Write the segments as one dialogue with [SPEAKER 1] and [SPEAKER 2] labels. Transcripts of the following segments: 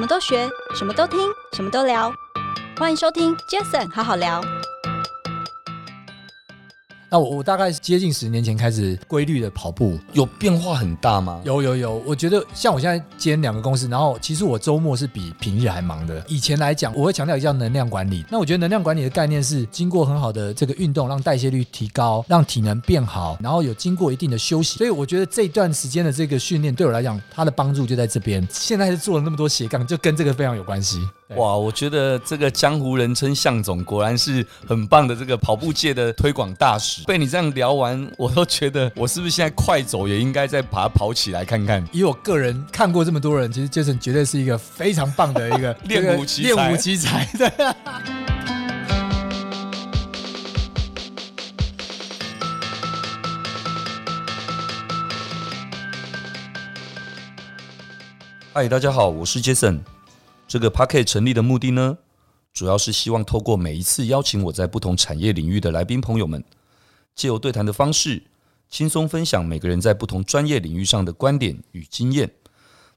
[SPEAKER 1] 什么都学，什么都听，什么都聊。欢迎收听 Jason 好好聊。
[SPEAKER 2] 那我我大概接近十年前开始规律的跑步，
[SPEAKER 3] 有变化很大吗？
[SPEAKER 2] 有有有，我觉得像我现在兼两个公司，然后其实我周末是比平日还忙的。以前来讲，我会强调一下能量管理。那我觉得能量管理的概念是经过很好的这个运动，让代谢率提高，让体能变好，然后有经过一定的休息。所以我觉得这段时间的这个训练对我来讲，它的帮助就在这边。现在是做了那么多斜杠，就跟这个非常有关系。
[SPEAKER 3] 哇，我觉得这个江湖人称向总，果然是很棒的这个跑步界的推广大使。被你这样聊完，我都觉得我是不是现在快走也应该再把它跑起来看看？
[SPEAKER 2] 以我个人看过这么多人，其实 Jason 绝对是一个非常棒的一 个
[SPEAKER 3] 练武奇才。
[SPEAKER 2] 练武奇才，对。
[SPEAKER 3] 嗨，大家好，我是 Jason。这个 Podcast 成立的目的呢，主要是希望透过每一次邀请我在不同产业领域的来宾朋友们，借由对谈的方式，轻松分享每个人在不同专业领域上的观点与经验。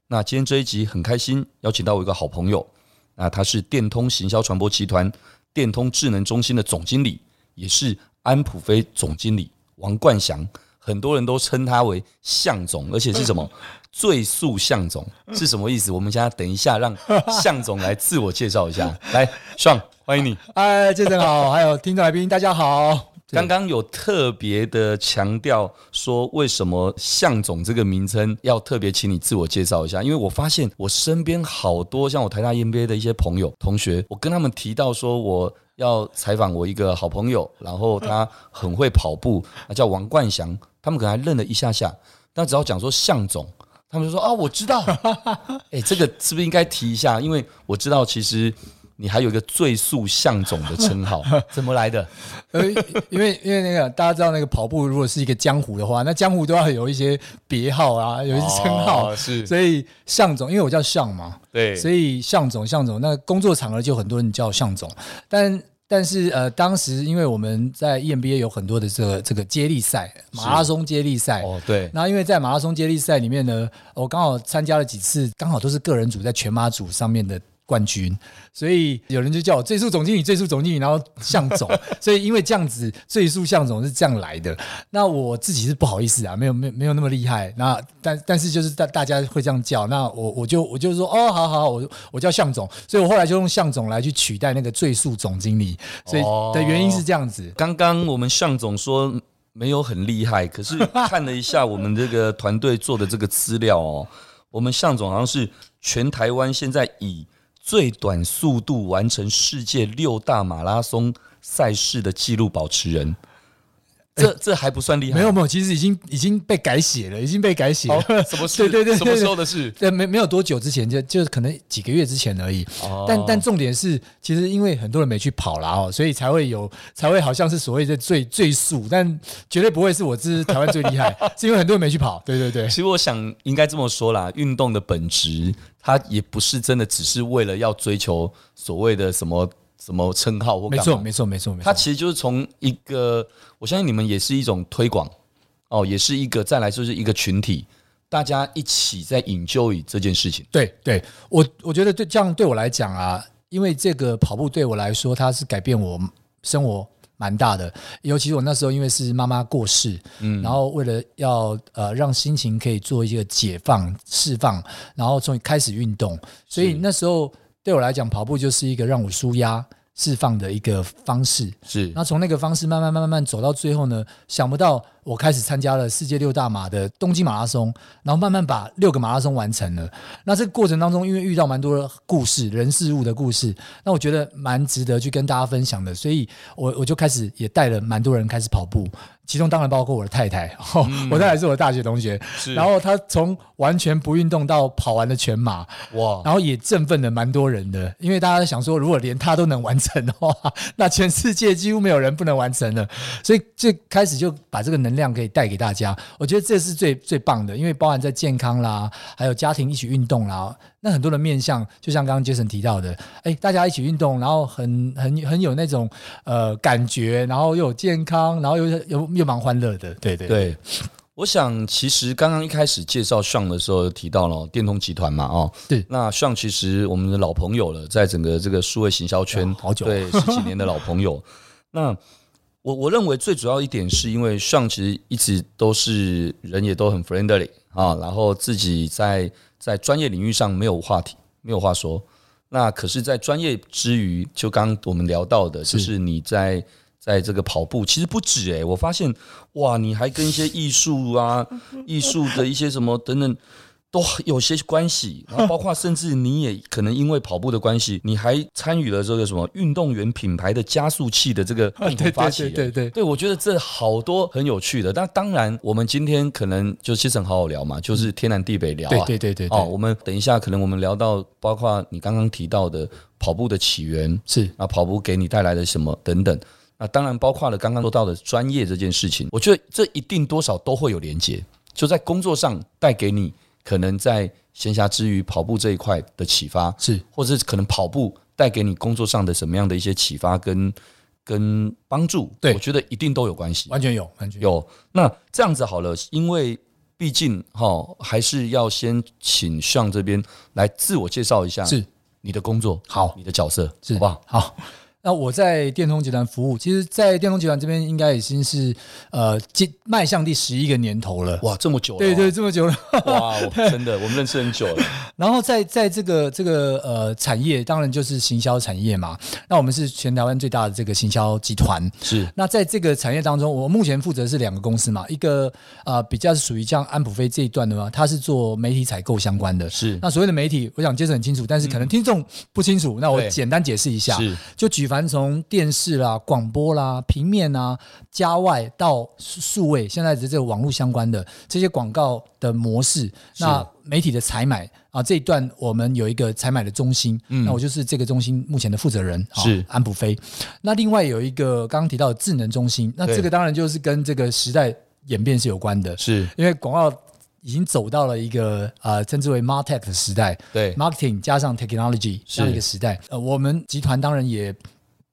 [SPEAKER 3] 那今天这一集很开心，邀请到我一个好朋友，那他是电通行销传播集团电通智能中心的总经理，也是安普飞总经理王冠祥。很多人都称他为向总，而且是什么最速向总是什么意思？我们现在等一下让 向总来自我介绍一下。来，Sean，欢迎你。
[SPEAKER 2] 哎，健身好，还有听众来宾，大家好。
[SPEAKER 3] 刚刚有特别的强调说，为什么向总这个名称要特别请你自我介绍一下？因为我发现我身边好多像我台大 EMBA 的一些朋友同学，我跟他们提到说我要采访我一个好朋友，然后他很会跑步，他叫王冠翔。他们可能还愣了一下下，但只要讲说向总，他们就说啊，我知道。哎，这个是不是应该提一下？因为我知道其实你还有一个最速向总的称号，怎么来的？
[SPEAKER 2] 呃，因为因为那个大家知道那个跑步如果是一个江湖的话，那江湖都要有一些别号啊，有一些称号，哦、是。所以向总，因为我叫向嘛，对，所以向总向总，那工作场合就很多人叫向总，但。但是呃，当时因为我们在 EMBA 有很多的这个这个接力赛，马拉松接力赛哦，对。那因为在马拉松接力赛里面呢，我刚好参加了几次，刚好都是个人组在全马组上面的。冠军，所以有人就叫我最速总经理，最速总经理，然后向总，所以因为这样子，最速向总是这样来的。那我自己是不好意思啊，没有没有没有那么厉害。那但但是就是大大家会这样叫，那我我就我就说哦，好好，我我叫向总，所以我后来就用向总来去取代那个最速总经理。所以的原因是这样子。
[SPEAKER 3] 刚刚我们向总说没有很厉害，可是看了一下我们这个团队做的这个资料哦，我们向总好像是全台湾现在以最短速度完成世界六大马拉松赛事的纪录保持人。这这还不算厉害，
[SPEAKER 2] 没有没有，其实已经已经被改写了，已经被改写了。
[SPEAKER 3] 什么事？对对对，什么时候的事？
[SPEAKER 2] 对，没没有多久之前，就就可能几个月之前而已。哦。但但重点是，其实因为很多人没去跑啦哦，所以才会有，才会好像是所谓的最最速，但绝对不会是我这是台湾最厉害，是因为很多人没去跑。对对对。
[SPEAKER 3] 其实我想应该这么说啦，运动的本质，它也不是真的只是为了要追求所谓的什么。什么称号或？
[SPEAKER 2] 没错，没错，没错，没错。
[SPEAKER 3] 它其实就是从一个，我相信你们也是一种推广哦，也是一个再来就是一个群体，大家一起在 enjoy 这件事情。
[SPEAKER 2] 对，对我我觉得对这样对我来讲啊，因为这个跑步对我来说，它是改变我生活蛮大的。尤其是我那时候因为是妈妈过世，嗯，然后为了要呃让心情可以做一个解放释放，然后从开始运动，所以那时候。对我来讲，跑步就是一个让我舒压、释放的一个方式。是，那从那个方式慢慢、慢慢、慢慢走到最后呢，想不到。我开始参加了世界六大马的东京马拉松，然后慢慢把六个马拉松完成了。那这个过程当中，因为遇到蛮多的故事、人事物的故事，那我觉得蛮值得去跟大家分享的。所以我我就开始也带了蛮多人开始跑步，其中当然包括我的太太。嗯、我太太是我的大学同学，然后她从完全不运动到跑完了全马，哇！然后也振奋了蛮多人的，因为大家想说，如果连她都能完成的话，那全世界几乎没有人不能完成了。所以最开始就把这个能。量可以带给大家，我觉得这是最最棒的，因为包含在健康啦，还有家庭一起运动啦，那很多的面向，就像刚刚 Jason 提到的，哎，大家一起运动，然后很很很有那种呃感觉，然后又有健康，然后又又又蛮欢乐的，对对对。
[SPEAKER 3] 我想，其实刚刚一开始介绍 Sean 的时候提到了电通集团嘛，哦，
[SPEAKER 2] 对，
[SPEAKER 3] 那 Sean 其实我们的老朋友了，在整个这个数位行销圈，
[SPEAKER 2] 好久，
[SPEAKER 3] 对，十几年的老朋友。那我我认为最主要一点是因为 Sean 其实一直都是人也都很 friendly 啊，然后自己在在专业领域上没有话题，没有话说。那可是，在专业之余，就刚刚我们聊到的，就是你在。在这个跑步其实不止诶、欸，我发现哇，你还跟一些艺术啊、艺术的一些什么等等都有些关系，然后包括甚至你也可能因为跑步的关系，你还参与了这个什么运动员品牌的加速器的这个 共同发起。对对对，对，我觉得这好多很有趣的。那当然，我们今天可能就其实很好好聊嘛，就是天南地北聊啊。
[SPEAKER 2] 对对对对。
[SPEAKER 3] 哦，我们等一下可能我们聊到包括你刚刚提到的跑步的起源
[SPEAKER 2] 是啊，
[SPEAKER 3] 跑步给你带来的什么等等。那当然包括了刚刚说到的专业这件事情，我觉得这一定多少都会有连接，就在工作上带给你可能在闲暇之余跑步这一块的启发，
[SPEAKER 2] 是，
[SPEAKER 3] 或者是可能跑步带给你工作上的什么样的一些启发跟跟帮助，
[SPEAKER 2] 对，
[SPEAKER 3] 我觉得一定都有关系，
[SPEAKER 2] 完全有，完全
[SPEAKER 3] 有。那这样子好了，因为毕竟哈，还是要先请 Sean 这边来自我介绍一下，
[SPEAKER 2] 是你
[SPEAKER 3] 的工作，
[SPEAKER 2] 好，
[SPEAKER 3] 你的角色，
[SPEAKER 2] 是
[SPEAKER 3] 好不好？
[SPEAKER 2] 好。那我在电通集团服务，其实，在电通集团这边应该已经是呃，进迈向第十一个年头了。
[SPEAKER 3] 哇，这么久了！
[SPEAKER 2] 对对，这么久了。
[SPEAKER 3] 哇，真的，我们认识很久了。
[SPEAKER 2] 然后在在这个这个呃产业，当然就是行销产业嘛。那我们是全台湾最大的这个行销集团。
[SPEAKER 3] 是。
[SPEAKER 2] 那在这个产业当中，我目前负责是两个公司嘛，一个呃比较是属于像安普飞这一段的嘛，它是做媒体采购相关的。
[SPEAKER 3] 是。
[SPEAKER 2] 那所谓的媒体，我想解释很清楚，但是可能听众不清楚，嗯、那我简单解释一下。是。就举凡从电视啦、广播啦、平面啊、家外到数位，现在的这个网络相关的这些广告的模式，那媒体的采买啊，这一段我们有一个采买的中心，嗯，那我就是这个中心目前的负责人，是。安普飞。那另外有一个刚刚提到的智能中心，那这个当然就是跟这个时代演变是有关的，是。因为广告已经走到了一个呃称之为 MarTech 的时代，对，Marketing 加上 Technology 这样一个时代，呃，我们集团当然也。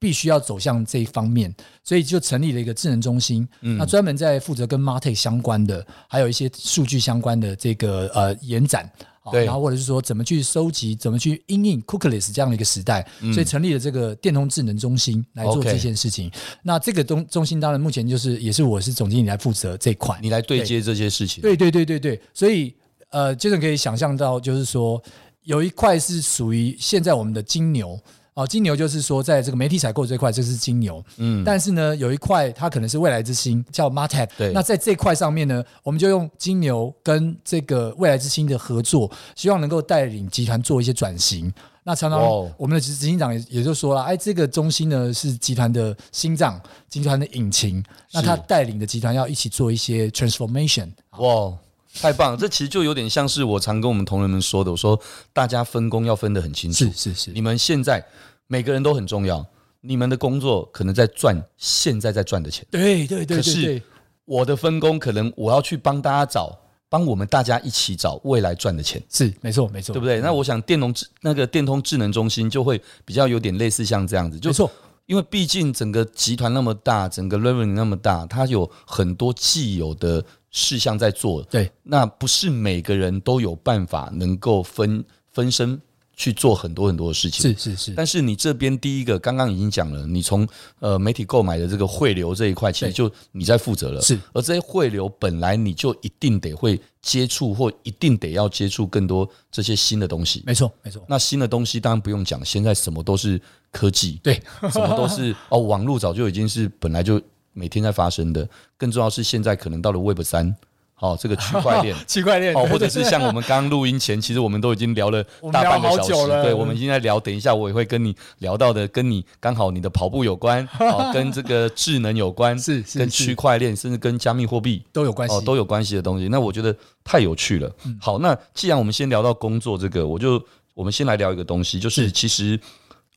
[SPEAKER 2] 必须要走向这一方面，所以就成立了一个智能中心，嗯、那专门在负责跟 Martech 相关的，还有一些数据相关的这个呃延展，对，然后或者是说怎么去收集，怎么去因应 Cookieless 这样的一个时代，嗯、所以成立了这个电通智能中心来做这件事情。那这个中中心当然目前就是也是我是总经理来负责这一块，
[SPEAKER 3] 你来对接这些事情。
[SPEAKER 2] 对对对对对，所以呃，Jason 可以想象到，就是说有一块是属于现在我们的金牛。哦，金牛就是说，在这个媒体采购这块，这是金牛。嗯，但是呢，有一块它可能是未来之星，叫 MarTech。对，那在这块上面呢，我们就用金牛跟这个未来之星的合作，希望能够带领集团做一些转型。那常常我们的执行长也也就说了，哎，这个中心呢是集团的心脏，集团的引擎。那他带领的集团要一起做一些 transformation。
[SPEAKER 3] 哇，太棒了！这其实就有点像是我常跟我们同仁们说的，我说大家分工要分得很清楚。
[SPEAKER 2] 是是是，
[SPEAKER 3] 你们现在。每个人都很重要，你们的工作可能在赚现在在赚的钱，
[SPEAKER 2] 对对对对。可
[SPEAKER 3] 是我的分工可能我要去帮大家找，帮我们大家一起找未来赚的钱，
[SPEAKER 2] 是没错没错，
[SPEAKER 3] 对不对？那我想电农智那个电通智能中心就会比较有点类似像这样子，就错，因为毕竟整个集团那么大，整个 revenue 那么大，它有很多既有的事项在做，对，那不是每个人都有办法能够分分身。去做很多很多的事情，
[SPEAKER 2] 是是是。
[SPEAKER 3] 但是你这边第一个刚刚已经讲了，你从呃媒体购买的这个汇流这一块，其实就你在负责了。是。而这些汇流本来你就一定得会接触，或一定得要接触更多这些新的东西。
[SPEAKER 2] 没错没错。那
[SPEAKER 3] 新的东西当然不用讲，现在什么都是科技，
[SPEAKER 2] 对，
[SPEAKER 3] 什么都是 哦，网络早就已经是本来就每天在发生的。更重要是现在可能到了 Web 三。哦，这个区块链，
[SPEAKER 2] 区块链，
[SPEAKER 3] 哦，或者是像我们刚刚录音前，其实我们都已经聊了大半个小时，对，我们已经在聊。等一下我也会跟你聊到的，跟你刚好你的跑步有关，哦，跟这个智能有关，是，跟区块链，甚至跟加密货币
[SPEAKER 2] 都有关系，
[SPEAKER 3] 哦，都有关系的东西。那我觉得太有趣了。好，那既然我们先聊到工作这个，我就我们先来聊一个东西，就是其实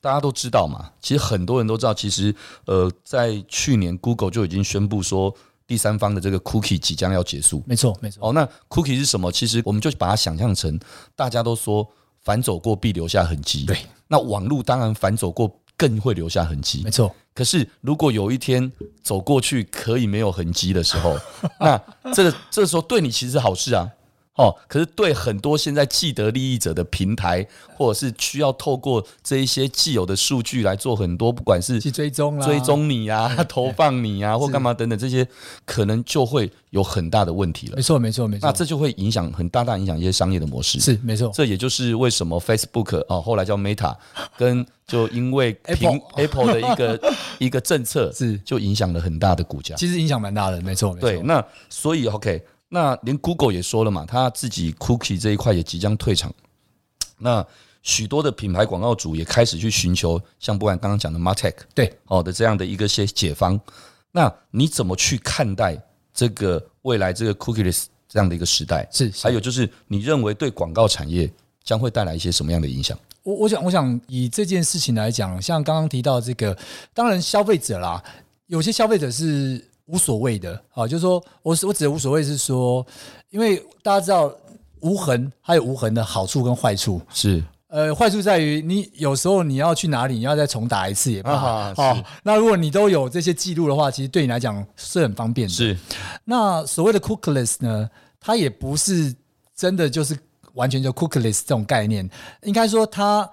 [SPEAKER 3] 大家都知道嘛，其实很多人都知道，其实呃，在去年 Google 就已经宣布说。第三方的这个 cookie 即将要结束，
[SPEAKER 2] 没错，没错。
[SPEAKER 3] 哦，那 cookie 是什么？其实我们就把它想象成，大家都说反走过必留下痕迹。对，那网络当然反走过更会留下痕迹。
[SPEAKER 2] 没错。
[SPEAKER 3] 可是如果有一天走过去可以没有痕迹的时候，那这个这个时候对你其实是好事啊。哦，可是对很多现在既得利益者的平台，或者是需要透过这一些既有的数据来做很多，不管是
[SPEAKER 2] 去追踪、
[SPEAKER 3] 追踪你啊、投放你啊，或干嘛等等，这些可能就会有很大的问题了。
[SPEAKER 2] 没错，没错，没错。
[SPEAKER 3] 那这就会影响很大大影响一些商业的模式。
[SPEAKER 2] 是没错，
[SPEAKER 3] 这也就是为什么 Facebook 哦，后来叫 Meta，跟就因为 Apple Apple 的一个 一个政策是就影响了很大的股价。
[SPEAKER 2] 其实影响蛮大的，没错。
[SPEAKER 3] 对，那所以 OK。那连 Google 也说了嘛，他自己 Cookie 这一块也即将退场。那许多的品牌广告主也开始去寻求，像不管刚刚讲的 Martech
[SPEAKER 2] 对
[SPEAKER 3] 哦的这样的一个些解方。那你怎么去看待这个未来这个 Cookieless 这样的一个时代？
[SPEAKER 2] 是，
[SPEAKER 3] 还有就是你认为对广告产业将会带来一些什么样的影响？
[SPEAKER 2] 我我想我想以这件事情来讲，像刚刚提到这个，当然消费者啦，有些消费者是。无所谓的啊，就是说我我指的无所谓是说，因为大家知道无痕还有无痕的好处跟坏处
[SPEAKER 3] 是，
[SPEAKER 2] 呃，坏处在于你有时候你要去哪里，你要再重打一次也不好。
[SPEAKER 3] 啊、好，
[SPEAKER 2] 那如果你都有这些记录的话，其实对你来讲是很方便的。
[SPEAKER 3] 是，
[SPEAKER 2] 那所谓的 cookieless 呢，它也不是真的就是完全就 cookieless 这种概念，应该说它。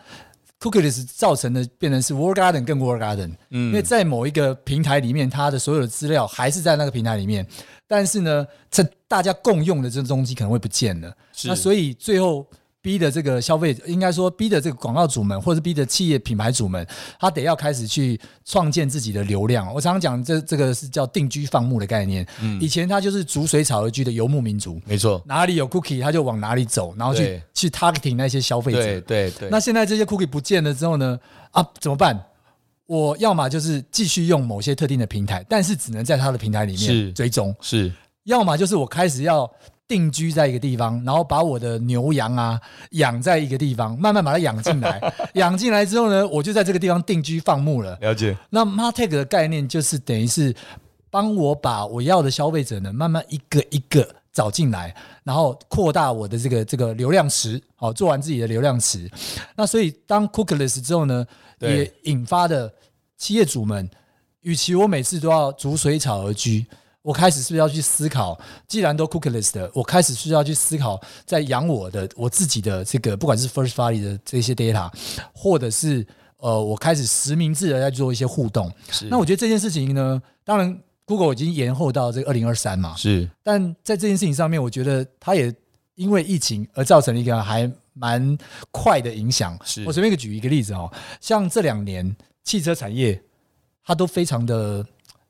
[SPEAKER 2] Cookieless 造成的变成是 Walled Garden 更 Walled Garden，嗯，因为在某一个平台里面，它的所有的资料还是在那个平台里面，但是呢，这大家共用的这种东西可能会不见了，那所以最后。逼的这个消费者，应该说逼的这个广告主们，或者是逼的企业品牌主们，他得要开始去创建自己的流量。我常常讲，这这个是叫定居放牧的概念。嗯，以前他就是逐水草而居的游牧民族，
[SPEAKER 3] 没错，
[SPEAKER 2] 哪里有 cookie 他就往哪里走，然后去去 targeting 那些消费者。
[SPEAKER 3] 对对对。
[SPEAKER 2] 那现在这些 cookie 不见了之后呢？啊，怎么办？我要么就是继续用某些特定的平台，但是只能在他的平台里面追踪。
[SPEAKER 3] 是。
[SPEAKER 2] 要么就是我开始要。定居在一个地方，然后把我的牛羊啊养在一个地方，慢慢把它养进来。养进来之后呢，我就在这个地方定居放牧了。
[SPEAKER 3] 了解。
[SPEAKER 2] 那 Martech 的概念就是等于是帮我把我要的消费者呢，慢慢一个一个找进来，然后扩大我的这个这个流量池。好，做完自己的流量池。那所以当 Cookieless 之后呢，也引发的企业主们，与其我每次都要逐水草而居。我开始是不是要去思考，既然都 cookieless 的，我开始是要去思考，在养我的我自己的这个，不管是 first party 的这些 data，或者是呃，我开始实名制的在做一些互动。是。那我觉得这件事情呢，当然 Google 已经延后到这个二零二三嘛。是。但在这件事情上面，我觉得它也因为疫情而造成了一个还蛮快的影响。是。我随便给举一个例子哦，像这两年汽车产业，它都非常的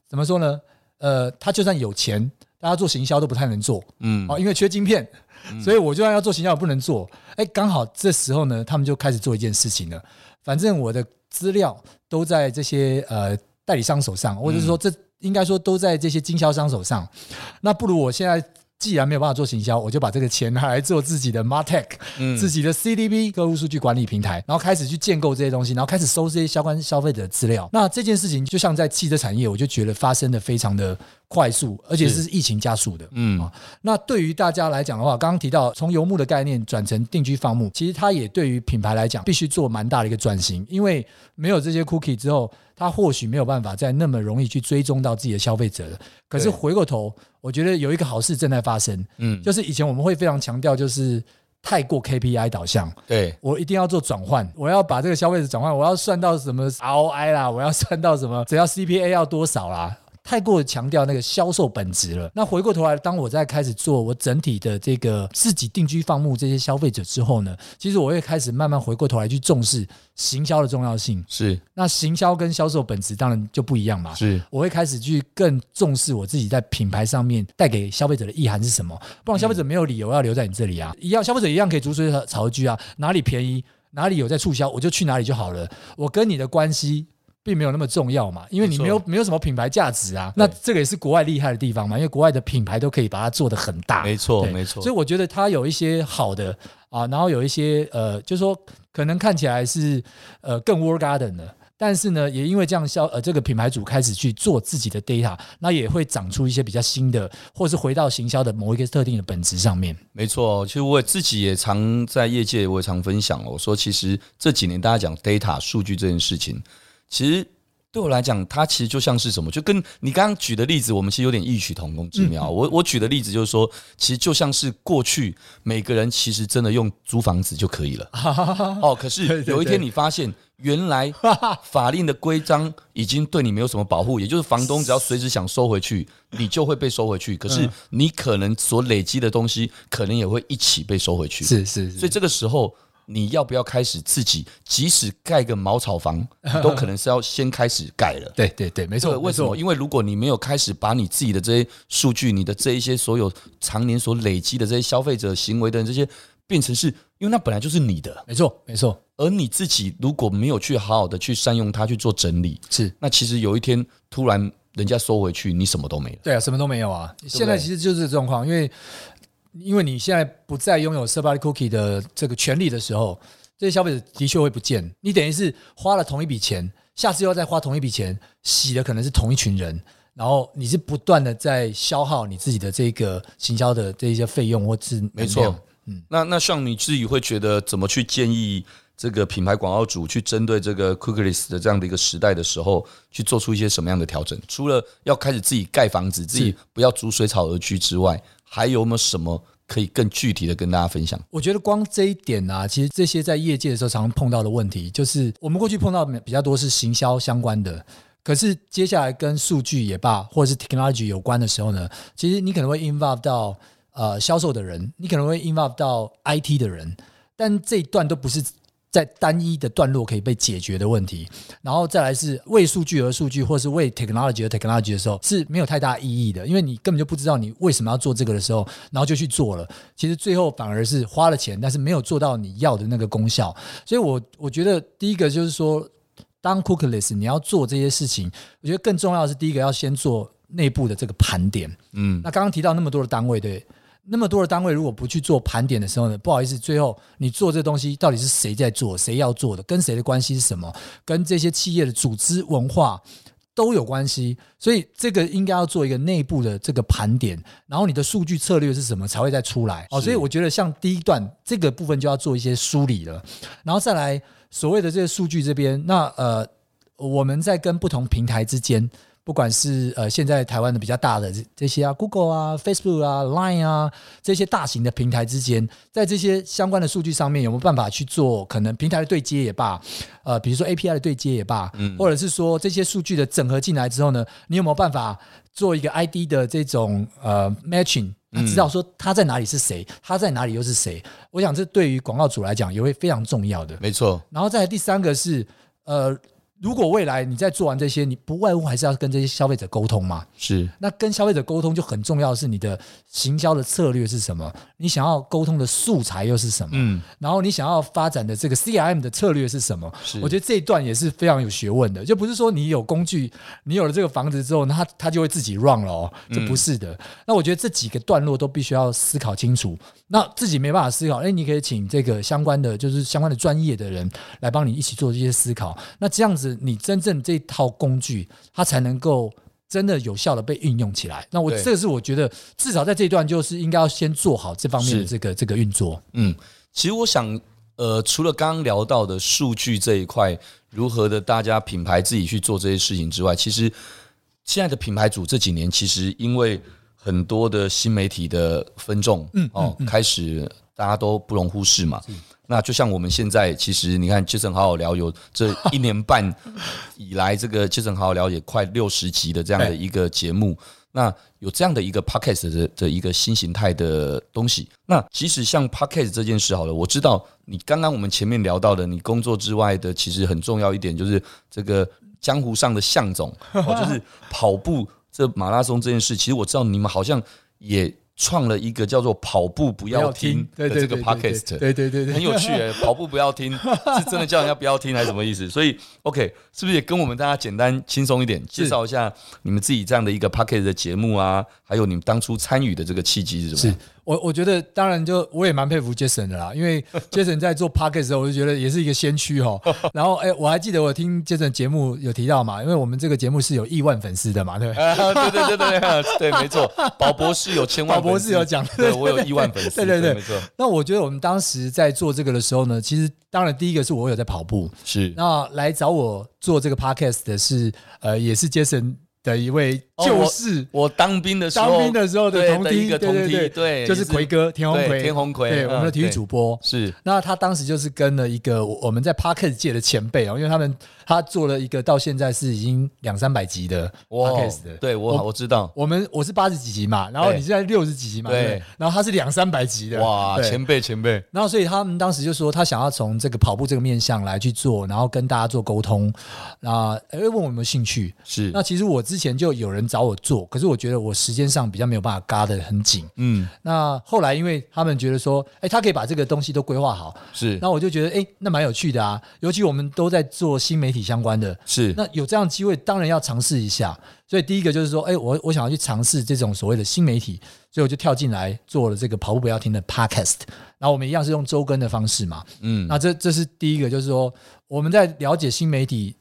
[SPEAKER 2] 怎么说呢？呃，他就算有钱，大家做行销都不太能做，嗯，哦，因为缺晶片，嗯、所以我就算要做行销也不能做。哎，刚好这时候呢，他们就开始做一件事情了。反正我的资料都在这些呃代理商手上，或者是说这应该说都在这些经销商手上。那不如我现在。既然没有办法做行销，我就把这个钱拿来做自己的 Martech，嗯，自己的 CDB 客户数据管理平台，然后开始去建构这些东西，然后开始收这些相关消费者的资料。那这件事情就像在汽车产业，我就觉得发生的非常的快速，而且是疫情加速的。嗯，那对于大家来讲的话，刚刚提到从游牧的概念转成定居放牧，其实它也对于品牌来讲必须做蛮大的一个转型，因为没有这些 cookie 之后。它或许没有办法再那么容易去追踪到自己的消费者了。可是回过头，我觉得有一个好事正在发生。嗯，就是以前我们会非常强调，就是太过 KPI 导向。对，我一定要做转换，我要把这个消费者转换，我要算到什么 ROI 啦，我要算到什么，只要 CPA 要多少啦。太过强调那个销售本质了。那回过头来，当我在开始做我整体的这个自己定居放牧这些消费者之后呢，其实我会开始慢慢回过头来去重视行销的重要性。是，那行销跟销售本质当然就不一样嘛。是，我会开始去更重视我自己在品牌上面带给消费者的意涵是什么。不然消费者没有理由要留在你这里啊。一样，消费者一样可以逐水草而居啊。哪里便宜，哪里有在促销，我就去哪里就好了。我跟你的关系。并没有那么重要嘛，因为你没有没有什么品牌价值啊。那这个也是国外厉害的地方嘛，因为国外的品牌都可以把它做得很大。没错，没错。所以我觉得它有一些好的啊，然后有一些呃，就是说可能看起来是呃更 Walled Garden 的，但是呢，也因为这样销呃这个品牌主开始去做自己的 data，那也会长出一些比较新的，或是回到行销的某一个特定的本质上面。没错，其实我自己也常在业界，我也常分享，我说其实这几年大家讲 data 数据这件事情。
[SPEAKER 3] 其实对我来讲，它其实就像是什么，就跟你刚刚举的例子，我们其实有点异曲同工之妙。嗯、我我举的例子就是说，其实就像是过去每个人其实真的用租房子就可以了。哦，可是有一天你发现。原来 法令的规章已经对你没有什么保护，也就是房东只要随时想收回去，你就会被收回去。可是你可能所累积的东西，可能也会一起被收回去。
[SPEAKER 2] 是是，
[SPEAKER 3] 所以这个时候你要不要开始自己，即使盖个茅草房，都可能是要先开始盖了。
[SPEAKER 2] 对对对，没错。
[SPEAKER 3] 为什么？因为如果你没有开始把你自己的这些数据，你的这一些所有常年所累积的这些消费者行为的这些。变成是因为那本来就是你的，
[SPEAKER 2] 没错没错。
[SPEAKER 3] 而你自己如果没有去好好的去善用它去做整理，
[SPEAKER 2] 是那
[SPEAKER 3] 其实有一天突然人家收回去，你什么都没了。
[SPEAKER 2] 对啊，什么都没有啊。现在其实就是这状况，因为因为你现在不再拥有 third party cookie 的这个权利的时候，这些消费者的确会不见。你等于是花了同一笔钱，下次又要再花同一笔钱，洗的可能是同一群人，然后你是不断的在消耗你自己的这个行销的这一些费用，或是
[SPEAKER 3] 没错。嗯，那那像你自己会觉得怎么去建议这个品牌广告主去针对这个 cookieless 的这样的一个时代的时候，去做出一些什么样的调整？除了要开始自己盖房子，自己不要逐水草而居之外，还有没有什么可以更具体的跟大家分享？
[SPEAKER 2] 我觉得光这一点啊，其实这些在业界的时候常常碰到的问题，就是我们过去碰到比较多是行销相关的，可是接下来跟数据也罢，或者是 technology 有关的时候呢，其实你可能会 involve 到。呃，销售的人，你可能会 involve 到 IT 的人，但这一段都不是在单一的段落可以被解决的问题。然后再来是为数据而数据，或是为 technology 而 technology 的时候，是没有太大意义的，因为你根本就不知道你为什么要做这个的时候，然后就去做了，其实最后反而是花了钱，但是没有做到你要的那个功效。所以我我觉得第一个就是说，当 cookieless 你要做这些事情，我觉得更重要的是第一个要先做内部的这个盘点。嗯，那刚刚提到那么多的单位，对。那么多的单位，如果不去做盘点的时候呢？不好意思，最后你做这东西到底是谁在做？谁要做的？跟谁的关系是什么？跟这些企业的组织文化都有关系。所以这个应该要做一个内部的这个盘点，然后你的数据策略是什么才会再出来？哦，所以我觉得像第一段这个部分就要做一些梳理了，然后再来所谓的这个数据这边，那呃，我们在跟不同平台之间。不管是呃现在台湾的比较大的这些啊，Google 啊、Facebook 啊、Line 啊这些大型的平台之间，在这些相关的数据上面有没有办法去做可能平台的对接也罢，呃，比如说 API 的对接也罢，嗯，或者是说这些数据的整合进来之后呢，你有没有办法做一个 ID 的这种呃 matching，知道说他在哪里是谁，他在哪里又是谁？我想这对于广告主来讲也会非常重要的。
[SPEAKER 3] 没错。
[SPEAKER 2] 然后再来第三个是呃。如果未来你在做完这些，你不外乎还是要跟这些消费者沟通嘛？
[SPEAKER 3] 是。
[SPEAKER 2] 那跟消费者沟通就很重要的是你的行销的策略是什么？你想要沟通的素材又是什么？嗯。然后你想要发展的这个 CRM 的策略是什么？是。我觉得这一段也是非常有学问的，就不是说你有工具，你有了这个房子之后，那它它就会自己 run 了哦，这不是的。那我觉得这几个段落都必须要思考清楚。那自己没办法思考，哎，你可以请这个相关的，就是相关的专业的人来帮你一起做这些思考。那这样子。你真正这套工具，它才能够真的有效的被运用起来。那我这个是我觉得，至少在这一段，就是应该要先做好这方面的这个这个运作。
[SPEAKER 3] 嗯，其实我想，呃，除了刚刚聊到的数据这一块，如何的大家品牌自己去做这些事情之外，其实现在的品牌组这几年，其实因为很多的新媒体的分众，嗯哦，开始大家都不容忽视嘛。那就像我们现在，其实你看，Jason 好好聊，有这一年半以来，这个 Jason 好好聊也快六十集的这样的一个节目。那有这样的一个 Podcast 的的一个新形态的东西。那其实像 Podcast 这件事好了，我知道你刚刚我们前面聊到的，你工作之外的，其实很重要一点就是这个江湖上的向总，就是跑步这马拉松这件事。其实我知道你们好像也。创了一个叫做“跑步不要听”的这个 podcast，
[SPEAKER 2] 对对对，
[SPEAKER 3] 很有趣诶。跑步不要听是真的叫人家不要听还是什么意思？所以，OK，是不是也跟我们大家简单轻松一点介绍一下你们自己这样的一个 podcast 的节目啊？还有你们当初参与的这个契机是什么？
[SPEAKER 2] 是我我觉得当然就我也蛮佩服 Jason 的啦，因为 Jason 在做 Podcast 的时候，我就觉得也是一个先驱哈。然后哎，我还记得我听 Jason 节目有提到嘛，因为我们这个节目是有亿万粉丝的嘛，对不对？
[SPEAKER 3] 对对对对对，对，没错。宝博士有千万，
[SPEAKER 2] 宝博士有讲，
[SPEAKER 3] 对我有亿万粉丝，
[SPEAKER 2] 对对对，
[SPEAKER 3] 没错。
[SPEAKER 2] 那我觉得我们当时在做这个的时候呢，其实当然第一个是我有在跑步，
[SPEAKER 3] 是
[SPEAKER 2] 那来找我做这个 Podcast 的是呃，也是 Jason。的一位就是、
[SPEAKER 3] 哦、我，我当兵的时候，
[SPEAKER 2] 当兵的时候的同梯，
[SPEAKER 3] 对对对，
[SPEAKER 2] 对，就是奎哥田鸿奎，
[SPEAKER 3] 田鸿奎，
[SPEAKER 2] 对，我们的体育主播
[SPEAKER 3] 是。
[SPEAKER 2] 那他当时就是跟了一个我们在 p a r k e t 界的前辈哦，因为他们他做了一个到现在是已经两三百集的 p a r k e t 的，
[SPEAKER 3] 对我我知道，
[SPEAKER 2] 我们我是八十几集嘛，然后你现在六十几集嘛，对，然后他是两三百集的，
[SPEAKER 3] 哇，前辈前辈。
[SPEAKER 2] 然后所以他们当时就说他想要从这个跑步这个面向来去做，然后跟大家做沟通，那哎问我有没有兴趣？
[SPEAKER 3] 是。
[SPEAKER 2] 那其实我之前就有人。找我做，可是我觉得我时间上比较没有办法嘎得很紧。嗯，那后来因为他们觉得说，哎，他可以把这个东西都规划好，
[SPEAKER 3] 是，
[SPEAKER 2] 那我就觉得，哎，那蛮有趣的啊。尤其我们都在做新媒体相关的，
[SPEAKER 3] 是，那
[SPEAKER 2] 有这样机会，当然要尝试一下。所以第一个就是说，哎，我我想要去尝试这种所谓的新媒体，所以我就跳进来做了这个跑步不要停的 Podcast。然后我们一样是用周更的方式嘛，嗯，那这这是第一个，就是说我们在了解新媒体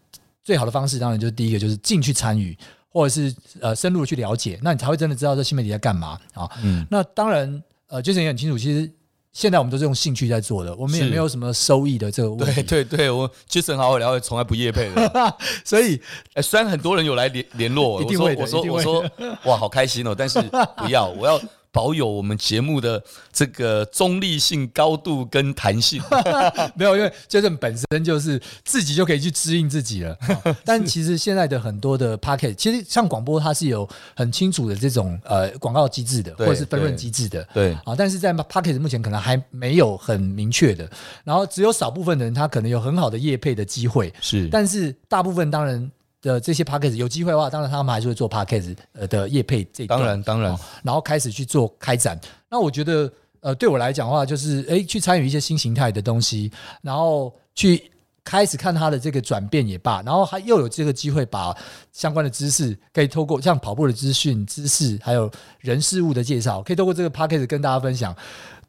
[SPEAKER 2] 最好的方式，当然就是第一个就是进去参与。或者是呃深入的去了解，那你才会真的知道这新媒体在干嘛啊？嗯，那当然呃，Jason 也很清楚，其实现在我们都是用兴趣在做的，我们也没有什么收益的这个问题。
[SPEAKER 3] 对 对对，我 Jason 好好聊，从来不夜配的，
[SPEAKER 2] 所以
[SPEAKER 3] 呃，虽然很多人有来联联络我，一定会我说我说我说哇，好开心哦，但是不要，我要。保有我们节目的这个中立性、高度跟弹性，
[SPEAKER 2] 没有，因为 Jason 本身就是自己就可以去支应自己了。但其实现在的很多的 Podcast，其实像广播，它是有很清楚的这种呃广告机制的，或者是分润机制的。
[SPEAKER 3] 对
[SPEAKER 2] 啊，但是在 Podcast 目前可能还没有很明确的，然后只有少部分的人，他可能有很好的业配的机会。
[SPEAKER 3] 是，
[SPEAKER 2] 但是大部分当然。的这些 Podcast 有机会的话，当然他们还是会做 Podcast 呃的业配这一段，
[SPEAKER 3] 当然当然，
[SPEAKER 2] 然后开始去做开展。那我觉得呃对我来讲的话，就是诶去参与一些新形态的东西，然后去开始看它的这个转变也罢，然后还又有这个机会把相关的知识可以透过像跑步的资讯、知识，还有人事物的介绍，可以透过这个 Podcast 跟大家分享。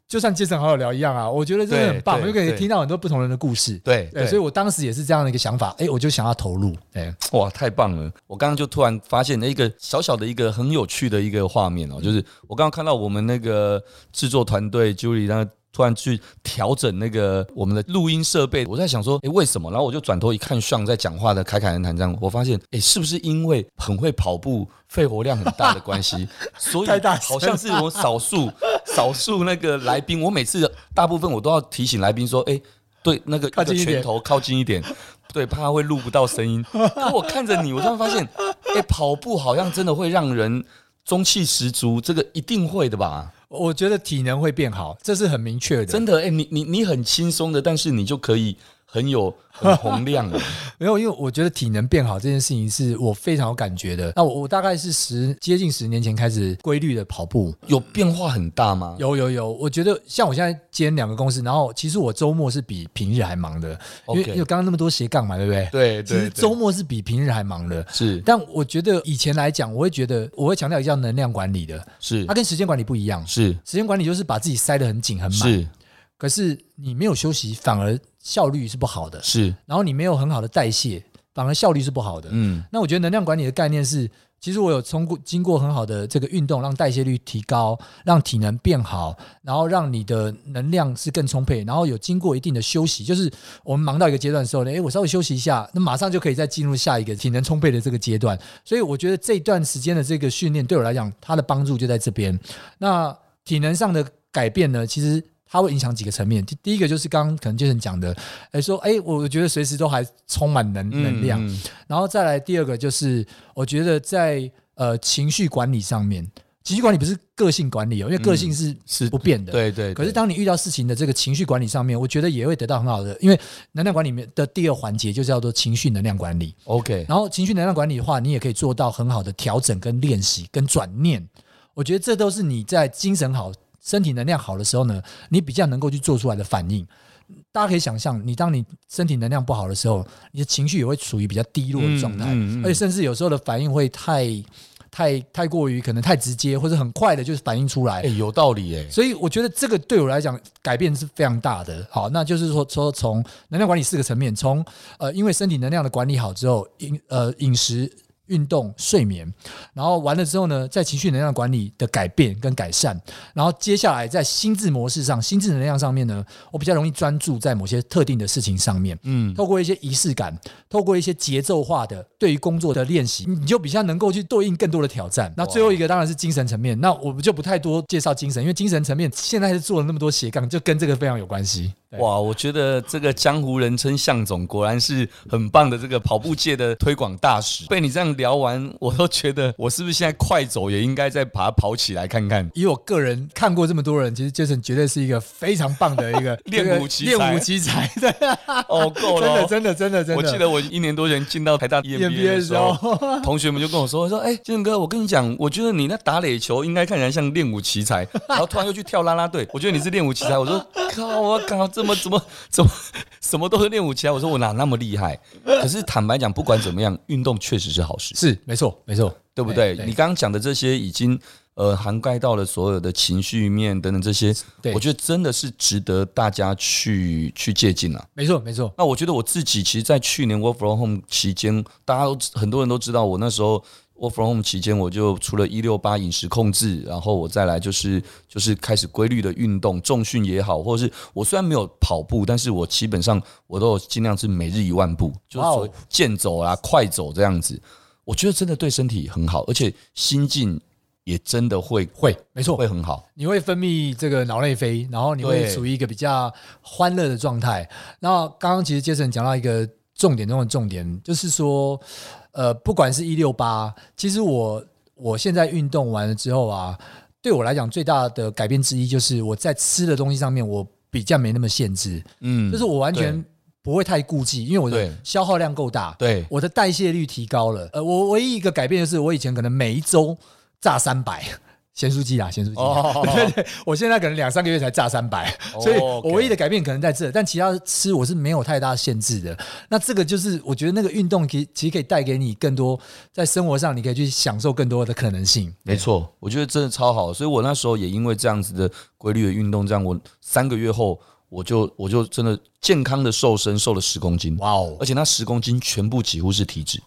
[SPEAKER 2] 就像杰森好好聊一样啊，我觉得真的很棒，我就可以听到很多不同人的故事。
[SPEAKER 3] 对，
[SPEAKER 2] 对，所以我当时也是这样的一个想法，哎，我就想要投入。哎，
[SPEAKER 3] 哇，太棒了！我刚刚就突然发现了一个小小的一个很有趣的一个画面哦，就是我刚刚看到我们那个制作团队 Julie 那。突然去调整那个我们的录音设备，我在想说，诶，为什么？然后我就转头一看，像在讲话的侃侃而谈这样，我发现，诶，是不是因为很会跑步，肺活量很大的关系？所以好像是我少数少数那个来宾，我每次大部分我都要提醒来宾说，哎，对，那个那个拳头靠近一点，对，怕会录不到声音。可我看着你，我突然发现，诶，跑步好像真的会让人中气十足，这个一定会的吧？
[SPEAKER 2] 我觉得体能会变好，这是很明确的。
[SPEAKER 3] 真的，哎，你你你很轻松的，但是你就可以。很有 很洪亮的，
[SPEAKER 2] 没有，因为我觉得体能变好这件事情是我非常有感觉的。那我我大概是十接近十年前开始规律的跑步，
[SPEAKER 3] 有变化很大吗？
[SPEAKER 2] 有有有，我觉得像我现在兼两个公司，然后其实我周末是比平日还忙的，因为因为刚刚那么多斜杠嘛，对不对？
[SPEAKER 3] 对，
[SPEAKER 2] 其实周末是比平日还忙的。
[SPEAKER 3] 是，
[SPEAKER 2] 但我觉得以前来讲，我会觉得我会强调一个叫能量管理的，
[SPEAKER 3] 是，
[SPEAKER 2] 它跟时间管理不一样。
[SPEAKER 3] 是，
[SPEAKER 2] 时间管理就是把自己塞得很紧很满，是，可是你没有休息，反而。效率是不好的，
[SPEAKER 3] 是，
[SPEAKER 2] 然后你没有很好的代谢，反而效率是不好的。嗯，那我觉得能量管理的概念是，其实我有通过经过很好的这个运动，让代谢率提高，让体能变好，然后让你的能量是更充沛，然后有经过一定的休息，就是我们忙到一个阶段的时候呢，诶，我稍微休息一下，那马上就可以再进入下一个体能充沛的这个阶段。所以我觉得这段时间的这个训练对我来讲，它的帮助就在这边。那体能上的改变呢，其实。它会影响几个层面，第第一个就是刚刚可能 Jason 讲的，哎说哎，我觉得随时都还充满能能量，嗯嗯、然后再来第二个就是我觉得在呃情绪管理上面，情绪管理不是个性管理哦，因为个性是是不变的，
[SPEAKER 3] 对对。
[SPEAKER 2] 可是当你遇到事情的这个情绪管理上面，我觉得也会得到很好的，因为能量管理里面的第二环节就叫做情绪能量管理
[SPEAKER 3] ，OK。
[SPEAKER 2] 然后情绪能量管理的话，你也可以做到很好的调整跟练习跟转念，我觉得这都是你在精神好。身体能量好的时候呢，你比较能够去做出来的反应。大家可以想象，你当你身体能量不好的时候，你的情绪也会处于比较低落的状态，而且甚至有时候的反应会太太太过于可能太直接，或者很快的就是反应出来。
[SPEAKER 3] 哎，有道理哎。
[SPEAKER 2] 所以我觉得这个对我来讲改变是非常大的。好，那就是说说从能量管理四个层面，从呃因为身体能量的管理好之后，饮呃饮食。运动、睡眠，然后完了之后呢，在情绪能量管理的改变跟改善，然后接下来在心智模式上、心智能量上面呢，我比较容易专注在某些特定的事情上面。嗯，透过一些仪式感，透过一些节奏化的对于工作的练习，你就比较能够去对应更多的挑战。那最后一个当然是精神层面，那我们就不太多介绍精神，因为精神层面现在是做了那么多斜杠，就跟这个非常有关系。
[SPEAKER 3] 哇，我觉得这个江湖人称向总，果然是很棒的这个跑步界的推广大使。被你这样聊完，我都觉得我是不是现在快走也应该再把它跑起来看看？
[SPEAKER 2] 以我个人看过这么多人，其实 Jason 绝对是一个非常棒的一个
[SPEAKER 3] 练武奇才。
[SPEAKER 2] 练武奇才，对，
[SPEAKER 3] 哦，够了，
[SPEAKER 2] 真的，真的，真的，真的。
[SPEAKER 3] 我记得我一年多前进到台大 EMBA 的时候，同学们就跟我说说，哎，Jason 哥，我跟你讲，我觉得你那打垒球应该看起来像练武奇才，然后突然又去跳啦啦队，我觉得你是练武奇才。我说靠，我靠，这么怎么怎么？什么都是练武奇才，我说我哪那么厉害？可是坦白讲，不管怎么样，运动确实是好事，
[SPEAKER 2] 是没错，没错，
[SPEAKER 3] 对不对？你刚刚讲的这些已经呃涵盖到了所有的情绪面等等这些，我觉得真的是值得大家去去借鉴了。
[SPEAKER 2] 没错，没错。
[SPEAKER 3] 那我觉得我自己其实，在去年 Work from Home 期间，大家都很多人都知道，我那时候。Work from home 期间，我就除了一六八饮食控制，然后我再来就是就是开始规律的运动，重训也好，或者是我虽然没有跑步，但是我基本上我都尽量是每日一万步，就是健走啊、快走这样子。我觉得真的对身体很好，而且心境也真的会
[SPEAKER 2] 会没错
[SPEAKER 3] 会很好。
[SPEAKER 2] 你会分泌这个脑内啡，然后你会处于一个比较欢乐的状态。然后刚刚其实 Jason 讲到一个重点中的重点，就是说。呃，不管是一六八，其实我我现在运动完了之后啊，对我来讲最大的改变之一就是我在吃的东西上面我比较没那么限制，嗯，就是我完全不会太顾忌，因为我的消耗量够大，对，我的代谢率提高了。呃，我唯一一个改变就是我以前可能每一周炸三百。咸酥鸡啦，咸酥鸡。哦，对对，我现在可能两三个月才炸三百，所以我唯一的改变可能在这，但其他吃我是没有太大限制的。那这个就是我觉得那个运动其其实可以带给你更多在生活上，你可以去享受更多的可能性。
[SPEAKER 3] 没错，我觉得真的超好，所以我那时候也因为这样子的规律的运动，这样我三个月后我就我就真的健康的瘦身，瘦了十公斤。哇哦！而且那十公斤全部几乎是体脂。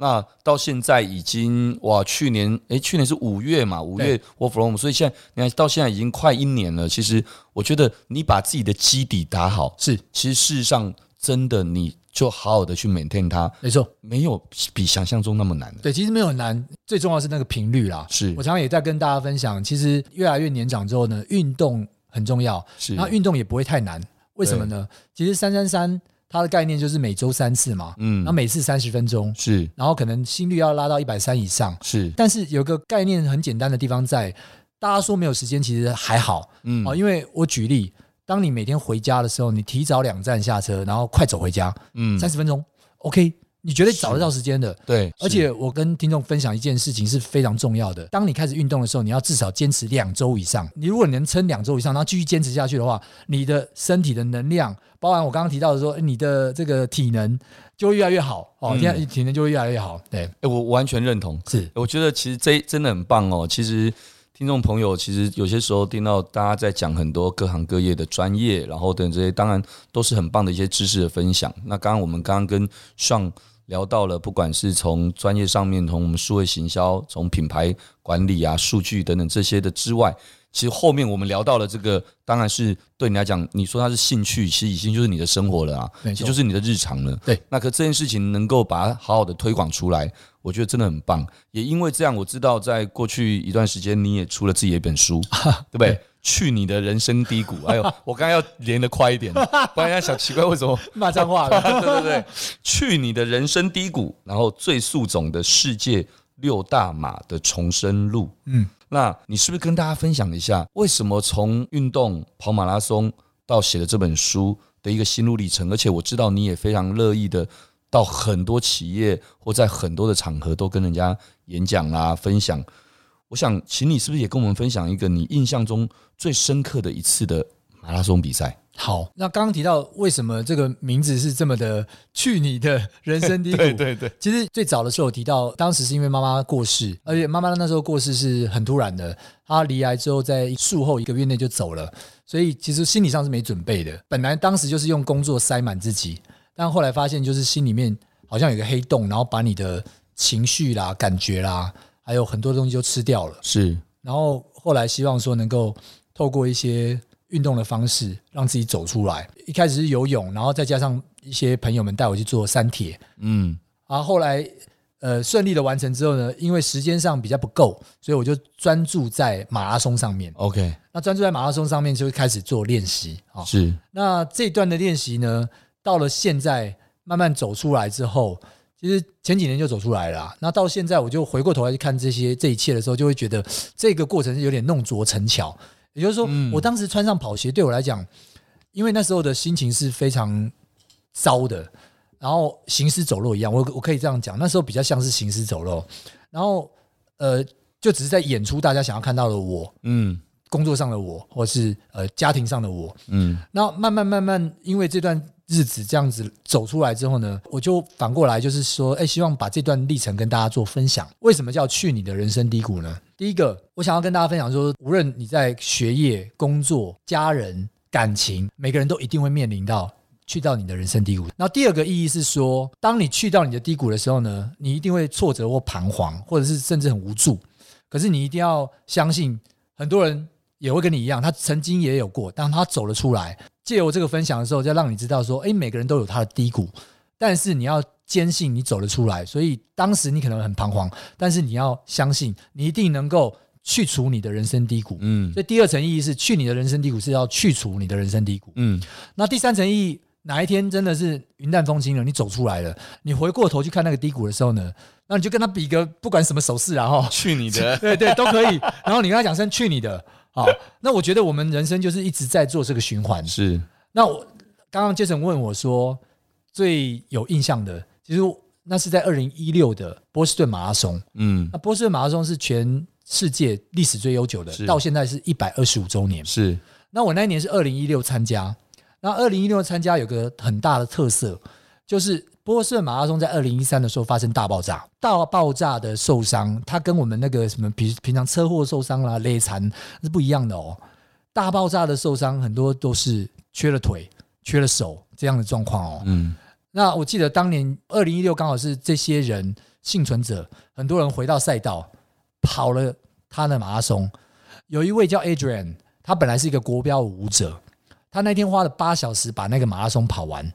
[SPEAKER 3] 那到现在已经哇，去年哎，去年是五月嘛，五月 Work from 所以现在你看到现在已经快一年了。其实我觉得你把自己的基底打好，是，其实事实上真的你就好好的去 maintain 它，
[SPEAKER 2] 没错，
[SPEAKER 3] 没有比想象中那么难。
[SPEAKER 2] 对，其实没有很难，最重要是那个频率啦。是我常常也在跟大家分享，其实越来越年长之后呢，运动很重要，是，然后运动也不会太难，为什么呢？其实三三三。它的概念就是每周三次嘛，嗯，然后每次三十分钟，是，然后可能心率要拉到一百三以上，是。但是有个概念很简单的地方在，大家说没有时间，其实还好，嗯，因为我举例，当你每天回家的时候，你提早两站下车，然后快走回家，嗯，三十分钟，OK。你绝对找得到时间的，对。而且我跟听众分享一件事情是非常重要的。当你开始运动的时候，你要至少坚持两周以上。你如果能撑两周以上，然后继续坚持下去的话，你的身体的能量，包含我刚刚提到的说，你的这个体能就会越来越好哦。现在体能就会越来越好。对，
[SPEAKER 3] 我完全认同。是，我觉得其实这真的很棒哦。其实听众朋友，其实有些时候听到大家在讲很多各行各业的专业，然后等这些，当然都是很棒的一些知识的分享。那刚刚我们刚刚跟上。聊到了，不管是从专业上面，从我们数位行销，从品牌管理啊、数据等等这些的之外，其实后面我们聊到了这个，当然是对你来讲，你说它是兴趣，其实已经就是你的生活了啊，其实就是你的日常了。对，那可这件事情能够把它好好的推广出来，我觉得真的很棒。也因为这样，我知道在过去一段时间，你也出了自己的一本书，对不对？去你的人生低谷！哎呦，我刚刚要连得快一点，不然人家想奇怪为什么
[SPEAKER 2] 骂脏话
[SPEAKER 3] 了。对对对，去你的人生低谷，然后最速总的世界六大马的重生路。嗯，那你是不是跟大家分享一下，为什么从运动跑马拉松到写了这本书的一个心路历程？而且我知道你也非常乐意的到很多企业或在很多的场合都跟人家演讲啊，分享。我想请你是不是也跟我们分享一个你印象中最深刻的一次的马拉松比赛？
[SPEAKER 2] 好，那刚刚提到为什么这个名字是这么的去你的人生低谷？
[SPEAKER 3] 对对对，
[SPEAKER 2] 其实最早的时候我提到，当时是因为妈妈过世，而且妈妈那时候过世是很突然的，她离癌之后在术后一个月内就走了，所以其实心理上是没准备的。本来当时就是用工作塞满自己，但后来发现就是心里面好像有个黑洞，然后把你的情绪啦、感觉啦，还有很多东西就吃掉了。
[SPEAKER 3] 是，
[SPEAKER 2] 然后后来希望说能够透过一些。运动的方式让自己走出来。一开始是游泳，然后再加上一些朋友们带我去做三铁，嗯，啊后后来呃顺利的完成之后呢，因为时间上比较不够，所以我就专注在马拉松上面。
[SPEAKER 3] OK，
[SPEAKER 2] 那专注在马拉松上面就开始做练习啊。
[SPEAKER 3] 是，
[SPEAKER 2] 那这段的练习呢，到了现在慢慢走出来之后，其实前几年就走出来了。那到现在我就回过头来去看这些这一切的时候，就会觉得 这个过程是有点弄拙成巧。也就是说，我当时穿上跑鞋，对我来讲，因为那时候的心情是非常糟的，然后行尸走肉一样。我我可以这样讲，那时候比较像是行尸走肉，然后呃，就只是在演出大家想要看到的我，嗯，工作上的我，或是呃家庭上的我，嗯。那慢慢慢慢，因为这段日子这样子走出来之后呢，我就反过来就是说，哎，希望把这段历程跟大家做分享。为什么叫去你的人生低谷呢？第一个，我想要跟大家分享说，无论你在学业、工作、家人、感情，每个人都一定会面临到去到你的人生低谷。那第二个意义是说，当你去到你的低谷的时候呢，你一定会挫折或彷徨，或者是甚至很无助。可是你一定要相信，很多人也会跟你一样，他曾经也有过，当他走了出来，借由这个分享的时候，就让你知道说，诶，每个人都有他的低谷，但是你要。坚信你走得出来，所以当时你可能很彷徨，但是你要相信，你一定能够去除你的人生低谷。嗯，所以第二层意义是去你的人生低谷是要去除你的人生低谷。嗯，那第三层意义，哪一天真的是云淡风轻了，你走出来了，你回过头去看那个低谷。的时候呢，那你就跟他比个不管什么手势，然后
[SPEAKER 3] 去你的，
[SPEAKER 2] 对对都可以。然后你跟他讲声去你的，好，那我觉得我们人生就是一直在做这个循环。
[SPEAKER 3] 是，
[SPEAKER 2] 那我刚刚 Jason 问我说最有印象的。其实那是在二零一六的波士顿马拉松，嗯，那波士顿马拉松是全世界历史最悠久的，到现在是一百二十五周年。
[SPEAKER 3] 是，
[SPEAKER 2] 那我那一年是二零一六参加，那二零一六参加有个很大的特色，就是波士顿马拉松在二零一三的时候发生大爆炸，大爆炸的受伤，它跟我们那个什么平平常车祸受伤啦、累残是不一样的哦。大爆炸的受伤很多都是缺了腿、缺了手这样的状况哦，嗯。那我记得当年二零一六刚好是这些人幸存者，很多人回到赛道跑了他的马拉松。有一位叫 Adrian，他本来是一个国标舞者，他那天花了八小时把那个马拉松跑完。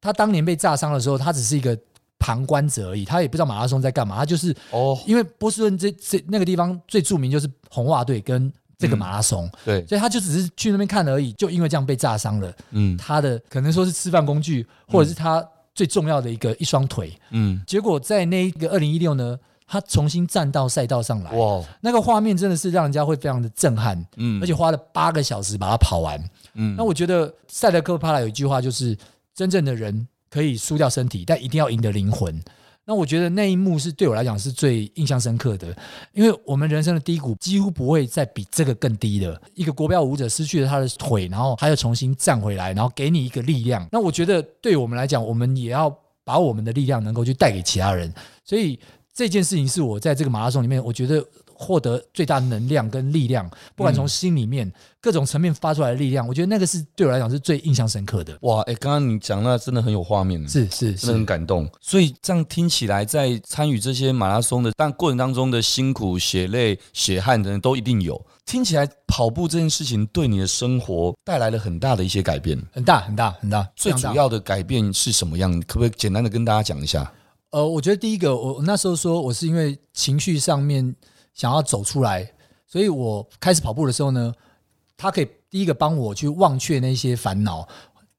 [SPEAKER 2] 他当年被炸伤的时候，他只是一个旁观者而已，他也不知道马拉松在干嘛。他就是哦，因为波士顿这这那个地方最著名就是红袜队跟这个马拉松，
[SPEAKER 3] 对，
[SPEAKER 2] 所以他就只是去那边看而已，就因为这样被炸伤了。嗯，他的可能说是吃饭工具，或者是他。最重要的一个一双腿，嗯，结果在那一个二零一六呢，他重新站到赛道上来，哇，那个画面真的是让人家会非常的震撼，嗯，而且花了八个小时把它跑完，嗯，那我觉得赛德克帕拉有一句话就是，真正的人可以输掉身体，但一定要赢得灵魂。那我觉得那一幕是对我来讲是最印象深刻的，因为我们人生的低谷几乎不会再比这个更低的。一个国标舞者失去了他的腿，然后他又重新站回来，然后给你一个力量。那我觉得对我们来讲，我们也要把我们的力量能够去带给其他人。所以这件事情是我在这个马拉松里面，我觉得。获得最大能量跟力量，不管从心里面、嗯、各种层面发出来的力量，我觉得那个是对我来讲是最印象深刻的。
[SPEAKER 3] 哇，哎，刚刚你讲那真的很有画面，
[SPEAKER 2] 是是，
[SPEAKER 3] 真的很感动。所以这样听起来，在参与这些马拉松的但过程当中的辛苦、血泪、血汗等等都一定有。听起来跑步这件事情对你的生活带来了很大的一些改变，
[SPEAKER 2] 很大很大很大。
[SPEAKER 3] 最主要的改变是什么样？可不可以简单的跟大家讲一下？
[SPEAKER 2] 呃，我觉得第一个，我那时候说我是因为情绪上面。想要走出来，所以我开始跑步的时候呢，他可以第一个帮我去忘却那些烦恼，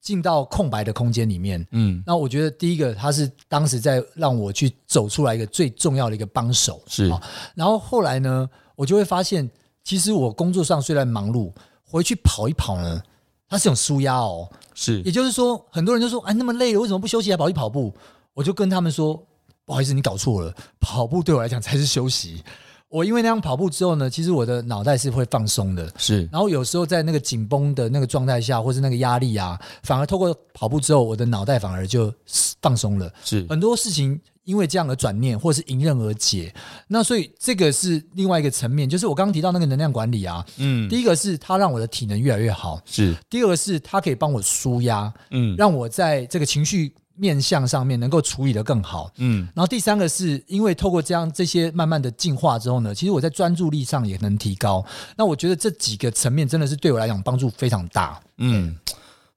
[SPEAKER 2] 进到空白的空间里面。嗯，那我觉得第一个他是当时在让我去走出来一个最重要的一个帮手。
[SPEAKER 3] 是，
[SPEAKER 2] 然后后来呢，我就会发现，其实我工作上虽然忙碌，回去跑一跑呢，它是种舒压哦。
[SPEAKER 3] 是，
[SPEAKER 2] 也就是说，很多人就说，哎，那么累了，为什么不休息还跑去跑步？我就跟他们说，不好意思，你搞错了，跑步对我来讲才是休息。我因为那样跑步之后呢，其实我的脑袋是会放松的，
[SPEAKER 3] 是。
[SPEAKER 2] 然后有时候在那个紧绷的那个状态下，或是那个压力啊，反而透过跑步之后，我的脑袋反而就放松了。
[SPEAKER 3] 是
[SPEAKER 2] 很多事情因为这样的转念，或是迎刃而解。那所以这个是另外一个层面，就是我刚刚提到那个能量管理啊。嗯，第一个是它让我的体能越来越好，
[SPEAKER 3] 是。第
[SPEAKER 2] 二个是它可以帮我舒压，嗯，让我在这个情绪。面相上面能够处理得更好，嗯，然后第三个是因为透过这样这些慢慢的进化之后呢，其实我在专注力上也能提高。那我觉得这几个层面真的是对我来讲帮助非常大。
[SPEAKER 3] 嗯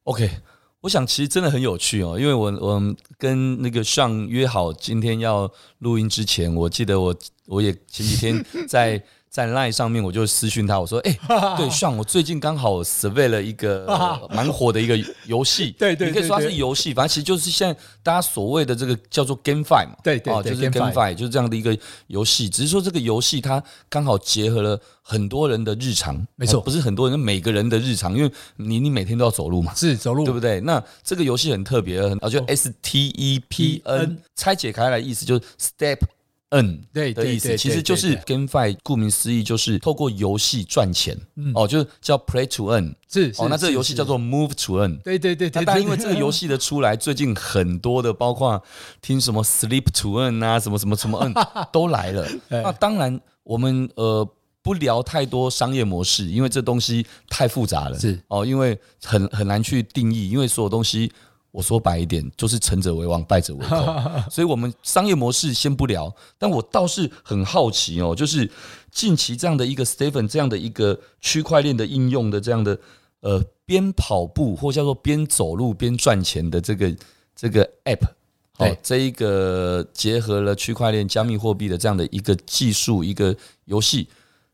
[SPEAKER 3] ，OK，我想其实真的很有趣哦，因为我我跟那个上约好今天要录音之前，我记得我我也前几天在。在 Line 上面，我就私讯他，我说：“哎、欸，对，像我最近刚好 survey 了一个 蛮火的一个游戏，
[SPEAKER 2] 对对，
[SPEAKER 3] 你可以说它是游戏，反正其实就是现在大家所谓的这个叫做 GameFi 嘛，
[SPEAKER 2] 对对，
[SPEAKER 3] 就是 GameFi，就是这样的一个游戏。只是说这个游戏它刚好结合了很多人的日常，
[SPEAKER 2] 没错，
[SPEAKER 3] 不是很多人，每个人的日常，因为你你每天都要走路嘛，
[SPEAKER 2] 是走路，
[SPEAKER 3] 对不对？那这个游戏很特别，而且 S T E P N 拆解开来意思就是 Step。嗯，对的意思其实就是 GameFi，顾名思义就是透过游戏赚钱。哦，就是叫 Play to Earn。
[SPEAKER 2] 是
[SPEAKER 3] 哦，那这个游戏叫做 Move to Earn。
[SPEAKER 2] 对对对。
[SPEAKER 3] 那但因为这个游戏的出来，最近很多的包括听什么 Sleep to Earn 啊，什么什么什么 Earn 都来了。那当然，我们呃不聊太多商业模式，因为这东西太复杂了。
[SPEAKER 2] 是哦，
[SPEAKER 3] 因为很很难去定义，因为所有东西。我说白一点，就是成者为王，败者为寇。所以，我们商业模式先不聊。但我倒是很好奇哦，就是近期这样的一个 Stephen 这样的一个区块链的应用的这样的呃，边跑步或叫做边走路边赚钱的这个这个 App，哦，这一个结合了区块链加密货币的这样的一个技术一个游戏，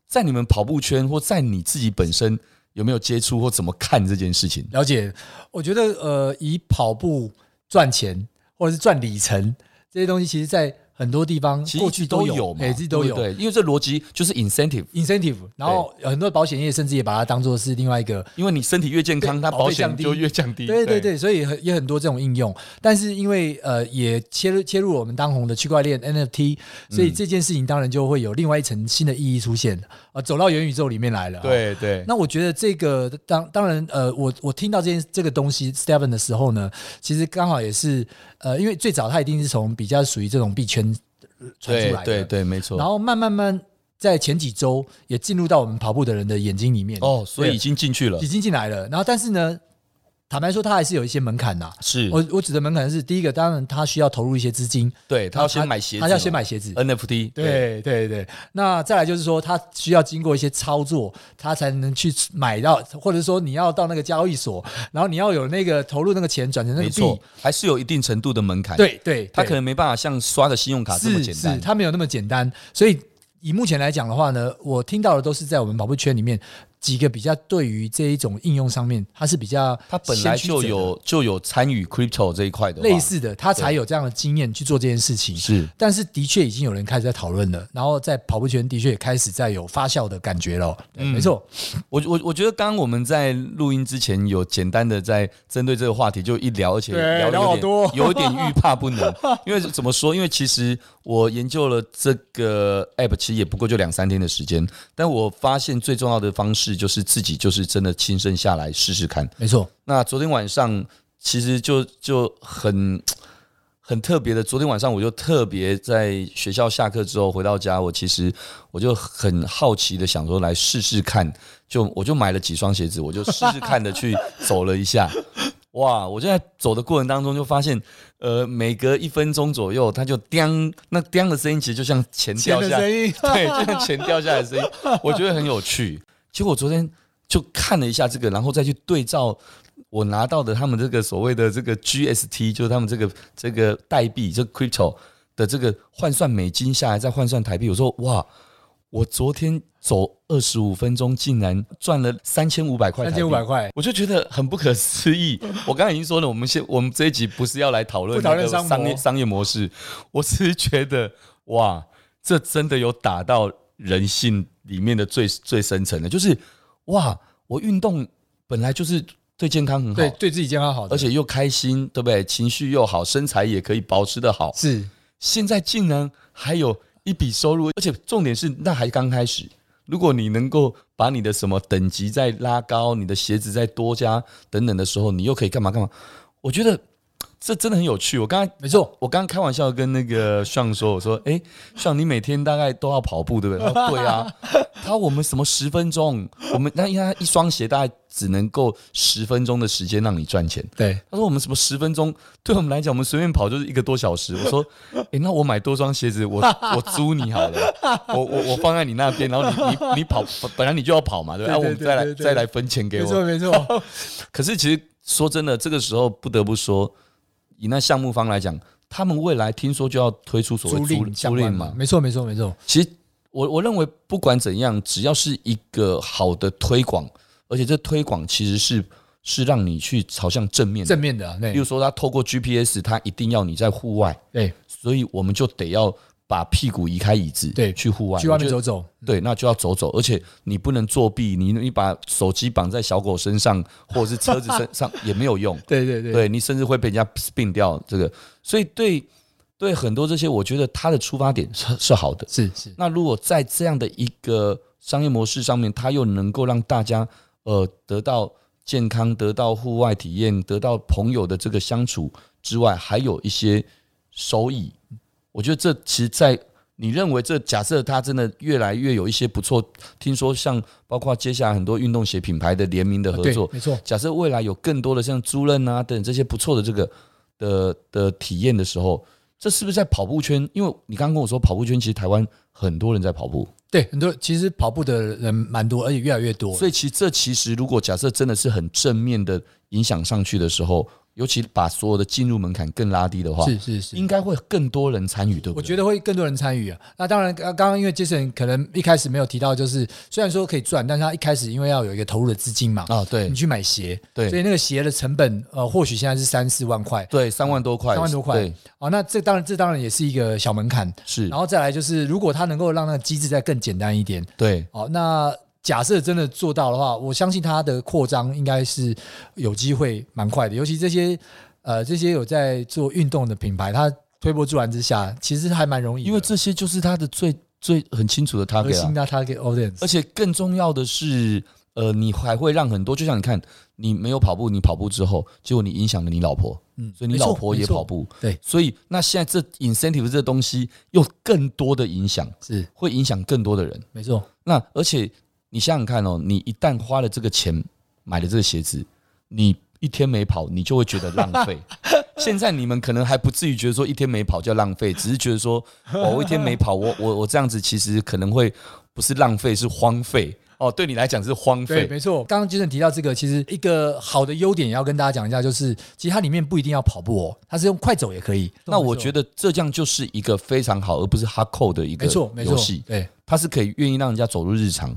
[SPEAKER 3] 在你们跑步圈或在你自己本身。有没有接触或怎么看这件事情？
[SPEAKER 2] 了解，我觉得呃，以跑步赚钱或者是赚里程这些东西，其实，在很多地方过去都有，每次都有。
[SPEAKER 3] 对，因为这逻辑就是 incentive，incentive。
[SPEAKER 2] 然后很多保险业甚至也把它当做是另外一个，
[SPEAKER 3] 因为你身体越健康，它保险就越降低。
[SPEAKER 2] 对对对，所以也很多这种应用。但是因为呃，也切入切入我们当红的区块链 NFT，所以这件事情当然就会有另外一层新的意义出现啊，走到元宇宙里面来了。
[SPEAKER 3] 对对。那
[SPEAKER 2] 我觉得这个当当然呃，我我听到这件这个东西 Stephen 的时候呢，其实刚好也是呃，因为最早他一定是从比较属于这种币圈。传出来的，
[SPEAKER 3] 对对对，没错。
[SPEAKER 2] 然后慢慢慢，在前几周也进入到我们跑步的人的眼睛里面。
[SPEAKER 3] 哦，所以已经进去了，
[SPEAKER 2] 已经进来了。然后，但是呢？坦白说，它还是有一些门槛呐。
[SPEAKER 3] 是
[SPEAKER 2] 我我指的门槛是第一个，当然它需要投入一些资金，
[SPEAKER 3] 对他要先买鞋子，
[SPEAKER 2] 他要先买鞋子
[SPEAKER 3] ，NFT。
[SPEAKER 2] 对对对。那再来就是说，他需要经过一些操作，他才能去买到，或者说你要到那个交易所，然后你要有那个投入那个钱转成那个币，
[SPEAKER 3] 还是有一定程度的门槛。
[SPEAKER 2] 对对，
[SPEAKER 3] 他可能没办法像刷的信用卡这么简单，
[SPEAKER 2] 他没有那么简单。所以以目前来讲的话呢，我听到的都是在我们跑步圈里面。几个比较对于这一种应用上面，它是比较
[SPEAKER 3] 它本来就有就有参与 crypto 这一块的
[SPEAKER 2] 类似的，它才有这样的经验去做这件事情。
[SPEAKER 3] 是，
[SPEAKER 2] 但是的确已经有人开始在讨论了，然后在跑步圈的确也开始在有发酵的感觉了。嗯，没错。
[SPEAKER 3] 我我我觉得刚刚我们在录音之前有简单的在针对这个话题就一聊，而且聊了好多，有一点欲罢不能。因为怎么说？因为其实我研究了这个 app，其实也不过就两三天的时间，但我发现最重要的方式。就是自己就是真的亲身下来试试看，
[SPEAKER 2] 没错。
[SPEAKER 3] 那昨天晚上其实就就很很特别的，昨天晚上我就特别在学校下课之后回到家，我其实我就很好奇的想说来试试看，就我就买了几双鞋子，我就试试看的去走了一下。哇！我就在走的过程当中就发现，呃，每隔一分钟左右，它就叮，那叮的声音其实就像钱掉下来，对，就像钱掉下来的声音，我觉得很有趣。结果我昨天就看了一下这个，然后再去对照我拿到的他们这个所谓的这个 GST，就是他们这个这个代币，这个 crypto 的这个换算美金下来再换算台币，我说哇，我昨天走二十五分钟竟然赚了三千五百块，
[SPEAKER 2] 三千五百块，
[SPEAKER 3] 我就觉得很不可思议。我刚才已经说了，我们现我们这一集不是要来讨论讨论商业商业模式，我只是觉得哇，这真的有打到人性。里面的最最深层的，就是哇，我运动本来就是对健康很好，
[SPEAKER 2] 对对自己健康好，
[SPEAKER 3] 而且又开心，对不对？情绪又好，身材也可以保持的好。
[SPEAKER 2] 是，
[SPEAKER 3] 现在竟然还有一笔收入，而且重点是那还刚开始。如果你能够把你的什么等级再拉高，你的鞋子再多加等等的时候，你又可以干嘛干嘛？我觉得。这真的很有趣。我刚刚
[SPEAKER 2] 没错，
[SPEAKER 3] 我刚刚开玩笑跟那个尚说，我说：“哎，尚，你每天大概都要跑步，对不对？”他说：“对啊。”他说：“我们什么十分钟？我们那因为他一双鞋大概只能够十分钟的时间让你赚钱。”
[SPEAKER 2] 对，
[SPEAKER 3] 他说：“我们什么十分钟？对我们来讲，我们随便跑就是一个多小时。”我说：“哎，那我买多双鞋子，我 我租你好了，我我我放在你那边，然后你你你跑，本来你就要跑嘛，对吧？然后我们再来再来分钱给我。
[SPEAKER 2] 没错没错。
[SPEAKER 3] 可是其实说真的，这个时候不得不说。”以那项目方来讲，他们未来听说就要推出所谓租赁租赁嘛？
[SPEAKER 2] 没错，没错，没错。
[SPEAKER 3] 其实我我认为，不管怎样，只要是一个好的推广，而且这推广其实是是让你去朝向正面的
[SPEAKER 2] 正面的、啊。对，
[SPEAKER 3] 比如说，他透过 GPS，他一定要你在户外。
[SPEAKER 2] 对，
[SPEAKER 3] 所以我们就得要。把屁股移开椅子，对，去户外，
[SPEAKER 2] 去外面走走，
[SPEAKER 3] 对，那就要走走，而且你不能作弊，你你把手机绑在小狗身上，或者是车子身上 也没有用，
[SPEAKER 2] 对对对，
[SPEAKER 3] 对你甚至会被人家并掉这个，所以对对很多这些，我觉得他的出发点是是好的，
[SPEAKER 2] 是是。
[SPEAKER 3] 那如果在这样的一个商业模式上面，他又能够让大家呃得到健康，得到户外体验，得到朋友的这个相处之外，还有一些收益。我觉得这其实，在你认为这假设它真的越来越有一些不错，听说像包括接下来很多运动鞋品牌的联名的合作，
[SPEAKER 2] 没错。
[SPEAKER 3] 假设未来有更多的像租赁啊等这些不错的这个的的体验的时候，这是不是在跑步圈？因为你刚刚跟我说跑步圈其实台湾很多人在跑步，
[SPEAKER 2] 对，很多其实跑步的人蛮多，而且越来越多。
[SPEAKER 3] 所以其实这其实如果假设真的是很正面的影响上去的时候。尤其把所有的进入门槛更拉低的话，
[SPEAKER 2] 是是是，
[SPEAKER 3] 应该会更多人参与，对不对？
[SPEAKER 2] 我觉得会更多人参与啊。那当然，刚刚因为 Jason 可能一开始没有提到，就是虽然说可以赚，但是他一开始因为要有一个投入的资金嘛，啊，对，你去买鞋，对，所以那个鞋的成本，呃，或许现在是三四万块，
[SPEAKER 3] 对，三万多块，
[SPEAKER 2] 三万多块，对，啊，那这当然，这当然也是一个小门槛，
[SPEAKER 3] 是。
[SPEAKER 2] 然后再来就是，如果他能够让那个机制再更简单一点，
[SPEAKER 3] 对，
[SPEAKER 2] 哦，那。假设真的做到的话，我相信它的扩张应该是有机会蛮快的。尤其这些呃这些有在做运动的品牌，它推波助澜之下，其实还蛮容易。
[SPEAKER 3] 因为这些就是它的最最很清楚的 target，核
[SPEAKER 2] 心的 target audience。
[SPEAKER 3] 而且更重要的是，呃，你还会让很多，就像你看，你没有跑步，你跑步之后，结果你影响了你老婆，嗯，所以你老婆也跑步，
[SPEAKER 2] 对。
[SPEAKER 3] 所以那现在这 incentive 这东西又更多的影响，
[SPEAKER 2] 是会
[SPEAKER 3] 影响更多的人，
[SPEAKER 2] 没错。
[SPEAKER 3] 那而且。你想想看哦，你一旦花了这个钱买了这个鞋子，你一天没跑，你就会觉得浪费。现在你们可能还不至于觉得说一天没跑叫浪费，只是觉得说，我一天没跑，我我我这样子其实可能会不是浪费，是荒废。哦，对你来讲是荒废。
[SPEAKER 2] 对，没错。刚刚杰森提到这个，其实一个好的优点也要跟大家讲一下，就是其实它里面不一定要跑步哦，它是用快走也可以。
[SPEAKER 3] 那我觉得这样就是一个非常好，而不是 hardcore 的一个游戏。没错，没错。对，它是可以愿意让人家走入日常。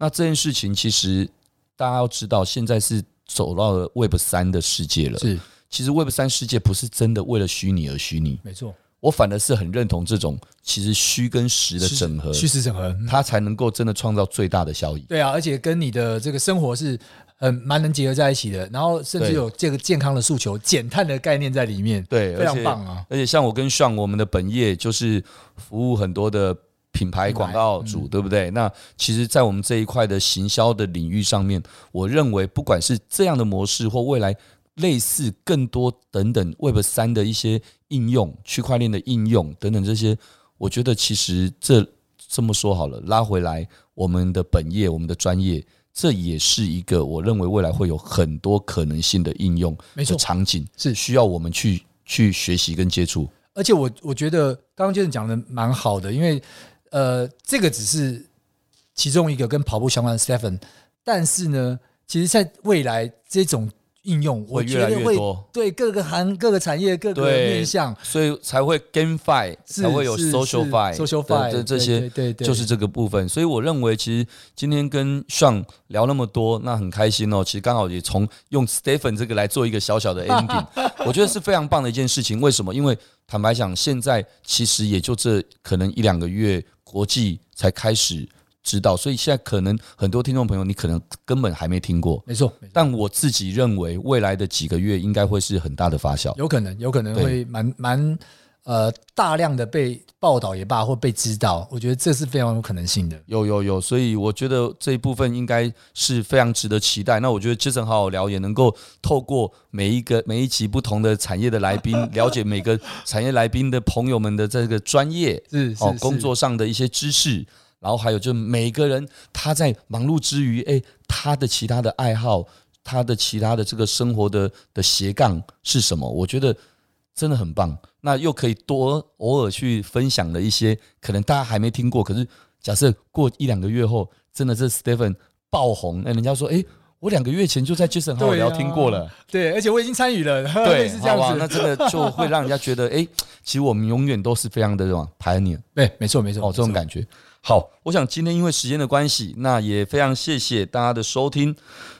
[SPEAKER 3] 那这件事情其实大家要知道，现在是走到了 Web 三的世界了。是，其实 Web 三世界不是真的为了虚拟而虚拟。
[SPEAKER 2] 没错，
[SPEAKER 3] 我反而是很认同这种其实虚跟实的整合，
[SPEAKER 2] 虚实整合，
[SPEAKER 3] 它才能够真的创造最大的效益。
[SPEAKER 2] 对啊，而且跟你的这个生活是很蛮能结合在一起的，然后甚至有这个健康的诉求、减碳的概念在里面。
[SPEAKER 3] 对，
[SPEAKER 2] 非常棒啊！
[SPEAKER 3] 而且像我跟 Sean，我们的本业就是服务很多的。品牌广告主对不对？那其实，在我们这一块的行销的领域上面，我认为不管是这样的模式，或未来类似更多等等 Web 三的一些应用、区块链的应用等等这些，我觉得其实这这么说好了，拉回来我们的本业、我们的专业，这也是一个我认为未来会有很多可能性的应用的场景，是需要我们去去学习跟接触。
[SPEAKER 2] 而且我我觉得刚刚 Jason 讲的蛮好的，因为。呃，这个只是其中一个跟跑步相关的 Stephen，但是呢，其实在未来这种应用我觉得
[SPEAKER 3] 会，越来越多，
[SPEAKER 2] 对各个行、各个产业、各个面向，
[SPEAKER 3] 所以才会 GameFi，才会有 SocialFi，SocialFi 这这些，对对，就是这个部分。所以我认为，其实今天跟 Sean 聊那么多，那很开心哦。其实刚好也从用 Stephen 这个来做一个小小的 ending，我觉得是非常棒的一件事情。为什么？因为坦白讲，现在其实也就这可能一两个月。国际才开始知道，所以现在可能很多听众朋友，你可能根本还没听过。
[SPEAKER 2] 没错，
[SPEAKER 3] 但我自己认为，未来的几个月应该会是很大的发酵。
[SPEAKER 2] 有可能，有可能会蛮蛮呃大量的被报道也罢，或被知道，我觉得这是非常有可能性的。
[SPEAKER 3] 有有有，所以我觉得这一部分应该是非常值得期待。那我觉得 Jason 好好聊也能够透过每一个每一集不同的产业的来宾，了解每个产业来宾的朋友们的这个专业
[SPEAKER 2] 是哦
[SPEAKER 3] 工作上的一些知识，然后还有就每个人他在忙碌之余，哎，他的其他的爱好，他的其他的这个生活的的斜杠是什么？我觉得。真的很棒，那又可以多偶尔去分享的一些，可能大家还没听过。可是假设过一两个月后，真的是 Stephen 爆红，那人家说，哎，我两个月前就在 Jason 和我聊听过了，
[SPEAKER 2] 对，而且我已经参与了，
[SPEAKER 3] 对，
[SPEAKER 2] 是这样子，
[SPEAKER 3] 那真的就 会让人家觉得，哎，其实我们永远都是非常的什么 pioneer，
[SPEAKER 2] 对，没错没错，
[SPEAKER 3] 哦，这种感觉。好，我想今天因为时间的关系，那也非常谢谢大家的收听，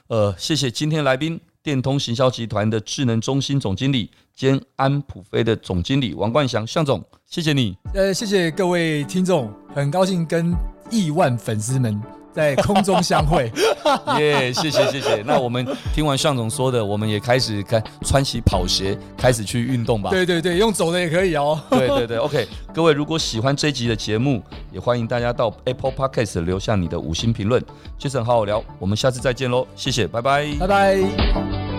[SPEAKER 3] 呃，谢谢今天来宾。电通行销集团的智能中心总经理兼安普飞的总经理王冠祥向总，谢谢你。
[SPEAKER 2] 呃，谢谢各位听众，很高兴跟亿万粉丝们在空中相会。
[SPEAKER 3] 耶，yeah, 谢谢谢谢。那我们听完向总说的，我们也开始开穿起跑鞋，开始去运动吧。
[SPEAKER 2] 对对对，用走的也可以哦。
[SPEAKER 3] 对对对，OK。各位如果喜欢这一集的节目，也欢迎大家到 Apple Podcast 留下你的五星评论。Jason 好好聊，我们下次再见喽，谢谢，拜拜，
[SPEAKER 2] 拜拜。